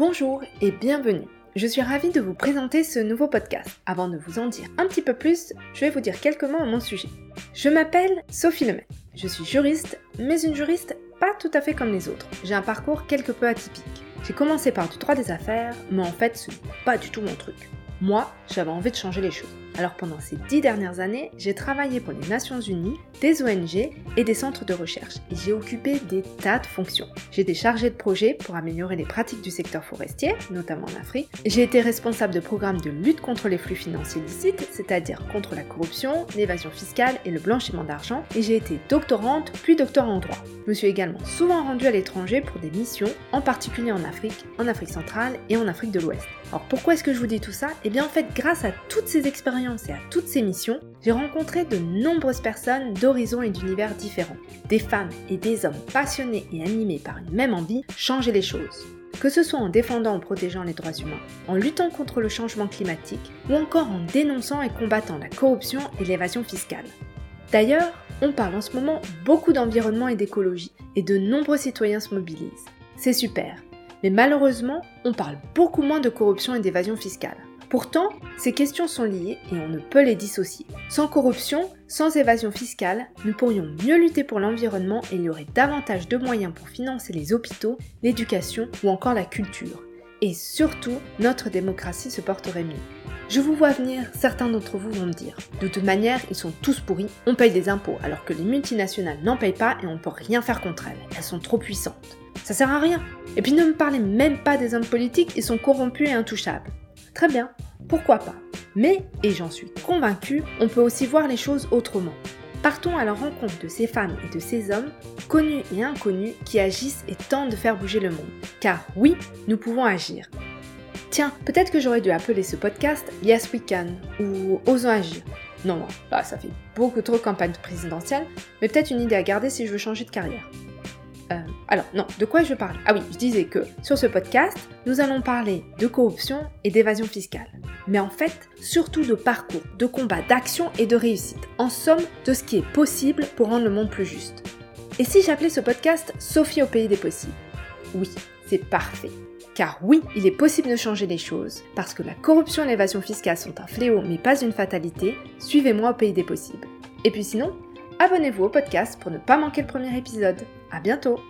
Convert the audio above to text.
Bonjour et bienvenue. Je suis ravie de vous présenter ce nouveau podcast. Avant de vous en dire un petit peu plus, je vais vous dire quelques mots à mon sujet. Je m'appelle Sophie Lemay. Je suis juriste, mais une juriste pas tout à fait comme les autres. J'ai un parcours quelque peu atypique. J'ai commencé par du droit des affaires, mais en fait, ce n'est pas du tout mon truc. Moi, j'avais envie de changer les choses. Alors pendant ces dix dernières années, j'ai travaillé pour les Nations Unies, des ONG et des centres de recherche et j'ai occupé des tas de fonctions. J'ai été chargée de projets pour améliorer les pratiques du secteur forestier, notamment en Afrique. J'ai été responsable de programmes de lutte contre les flux financiers licites, c'est-à-dire contre la corruption, l'évasion fiscale et le blanchiment d'argent. Et j'ai été doctorante puis doctorant en droit. Je me suis également souvent rendue à l'étranger pour des missions, en particulier en Afrique, en Afrique centrale et en Afrique de l'Ouest. Alors pourquoi est-ce que je vous dis tout ça? Eh bien en fait, grâce à toutes ces expériences et à toutes ces missions, j'ai rencontré de nombreuses personnes d'horizons et d'univers différents. Des femmes et des hommes passionnés et animés par une même envie, changer les choses. Que ce soit en défendant ou protégeant les droits humains, en luttant contre le changement climatique, ou encore en dénonçant et combattant la corruption et l'évasion fiscale. D'ailleurs, on parle en ce moment beaucoup d'environnement et d'écologie, et de nombreux citoyens se mobilisent. C'est super, mais malheureusement, on parle beaucoup moins de corruption et d'évasion fiscale. Pourtant, ces questions sont liées et on ne peut les dissocier. Sans corruption, sans évasion fiscale, nous pourrions mieux lutter pour l'environnement et il y aurait davantage de moyens pour financer les hôpitaux, l'éducation ou encore la culture. Et surtout, notre démocratie se porterait mieux. Je vous vois venir, certains d'entre vous vont me dire. De toute manière, ils sont tous pourris, on paye des impôts, alors que les multinationales n'en payent pas et on ne peut rien faire contre elles. Elles sont trop puissantes. Ça sert à rien. Et puis ne me parlez même pas des hommes politiques, ils sont corrompus et intouchables. Très bien, pourquoi pas Mais, et j'en suis convaincue, on peut aussi voir les choses autrement. Partons à la rencontre de ces femmes et de ces hommes, connus et inconnus, qui agissent et tentent de faire bouger le monde. Car oui, nous pouvons agir. Tiens, peut-être que j'aurais dû appeler ce podcast Yes We Can ou Osons agir. Non, non, là ça fait beaucoup trop campagne présidentielle, mais peut-être une idée à garder si je veux changer de carrière. Alors, non, de quoi je parle? Ah oui, je disais que sur ce podcast, nous allons parler de corruption et d'évasion fiscale. Mais en fait, surtout de parcours, de combat, d'action et de réussite. En somme, de ce qui est possible pour rendre le monde plus juste. Et si j'appelais ce podcast Sophie au pays des possibles? Oui, c'est parfait. Car oui, il est possible de changer les choses, parce que la corruption et l'évasion fiscale sont un fléau mais pas une fatalité, suivez-moi au pays des possibles. Et puis sinon, abonnez-vous au podcast pour ne pas manquer le premier épisode. À bientôt